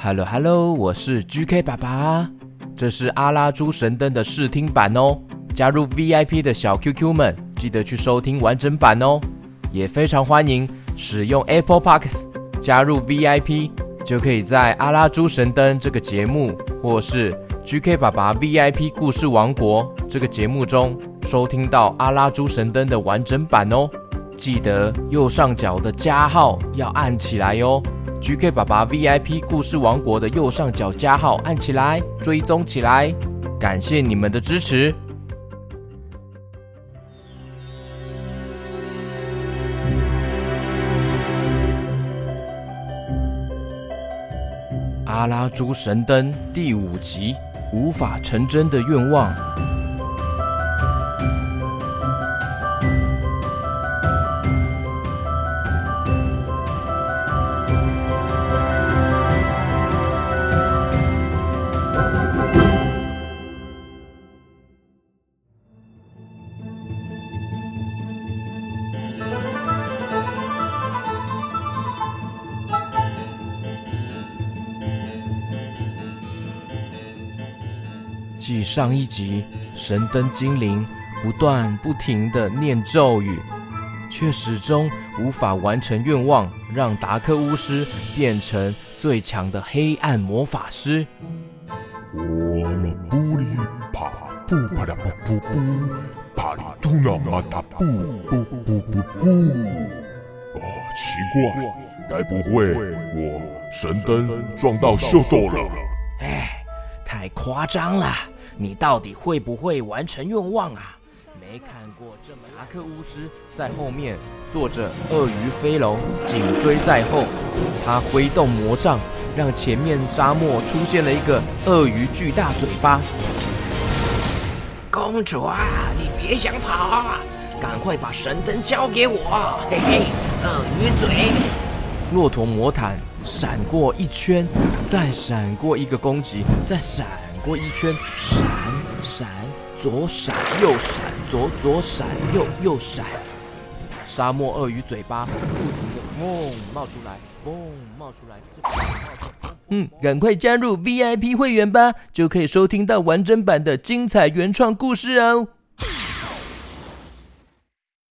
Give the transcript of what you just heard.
Hello Hello，我是 GK 爸爸，这是阿拉猪神灯的试听版哦。加入 VIP 的小 QQ 们，记得去收听完整版哦。也非常欢迎使用 Apple Podcast 加入 VIP，就可以在阿拉猪神灯这个节目，或是 GK 爸爸 VIP 故事王国这个节目中收听到阿拉猪神灯的完整版哦。记得右上角的加号要按起来哟。GK 爸爸 VIP 故事王国的右上角加号按起来，追踪起来，感谢你们的支持。阿拉猪神灯第五集：无法成真的愿望。继上一集，神灯精灵不断不停的念咒语，却始终无法完成愿望，让达克巫师变成最强的黑暗魔法师。我了布里帕布帕拉布布布，帕里图纳马塔布布布布布。啊，奇怪，该不会我神灯撞到秀逗了？哎，太夸张了！你到底会不会完成愿望啊？没看过这么阿克巫师在后面坐着鳄鱼飞龙，紧追在后。他挥动魔杖，让前面沙漠出现了一个鳄鱼巨大嘴巴。公主啊，你别想跑啊，赶快把神灯交给我！嘿嘿，鳄鱼嘴。骆驼魔毯闪过一圈，再闪过一个攻击，再闪。过一圈，闪闪，左闪右闪，左左闪右右闪。沙漠鳄鱼嘴巴不停的砰冒出来，砰冒出来，冒出来。嗯，赶快加入 VIP 会员吧，就可以收听到完整版的精彩原创故事哦。